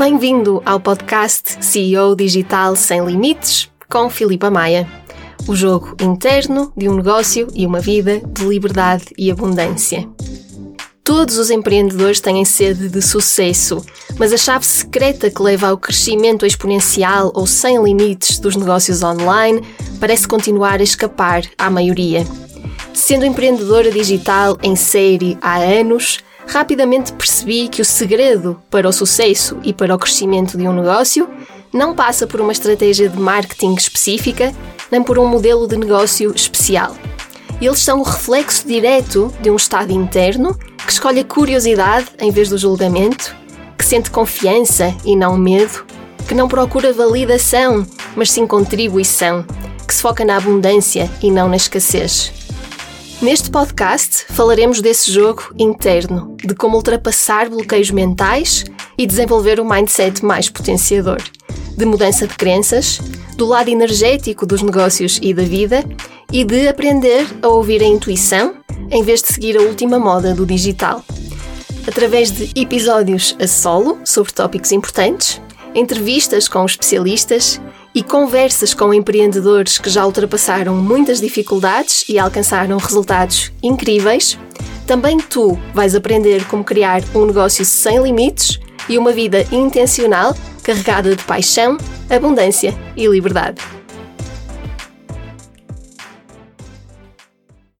Bem-vindo ao podcast CEO Digital Sem Limites com Filipa Maia. O jogo interno de um negócio e uma vida de liberdade e abundância. Todos os empreendedores têm sede de sucesso, mas a chave secreta que leva ao crescimento exponencial ou sem limites dos negócios online parece continuar a escapar à maioria. Sendo empreendedora digital em série há anos, rapidamente percebi que o segredo para o sucesso e para o crescimento de um negócio não passa por uma estratégia de marketing específica, nem por um modelo de negócio especial. Eles são o reflexo direto de um estado interno que escolhe a curiosidade em vez do julgamento, que sente confiança e não medo, que não procura validação, mas sim contribuição, que se foca na abundância e não na escassez. Neste podcast falaremos desse jogo interno, de como ultrapassar bloqueios mentais e desenvolver um mindset mais potenciador, de mudança de crenças, do lado energético dos negócios e da vida e de aprender a ouvir a intuição em vez de seguir a última moda do digital. Através de episódios a solo sobre tópicos importantes, entrevistas com especialistas e conversas com empreendedores que já ultrapassaram muitas dificuldades e alcançaram resultados incríveis, também tu vais aprender como criar um negócio sem limites e uma vida intencional carregada de paixão, abundância e liberdade.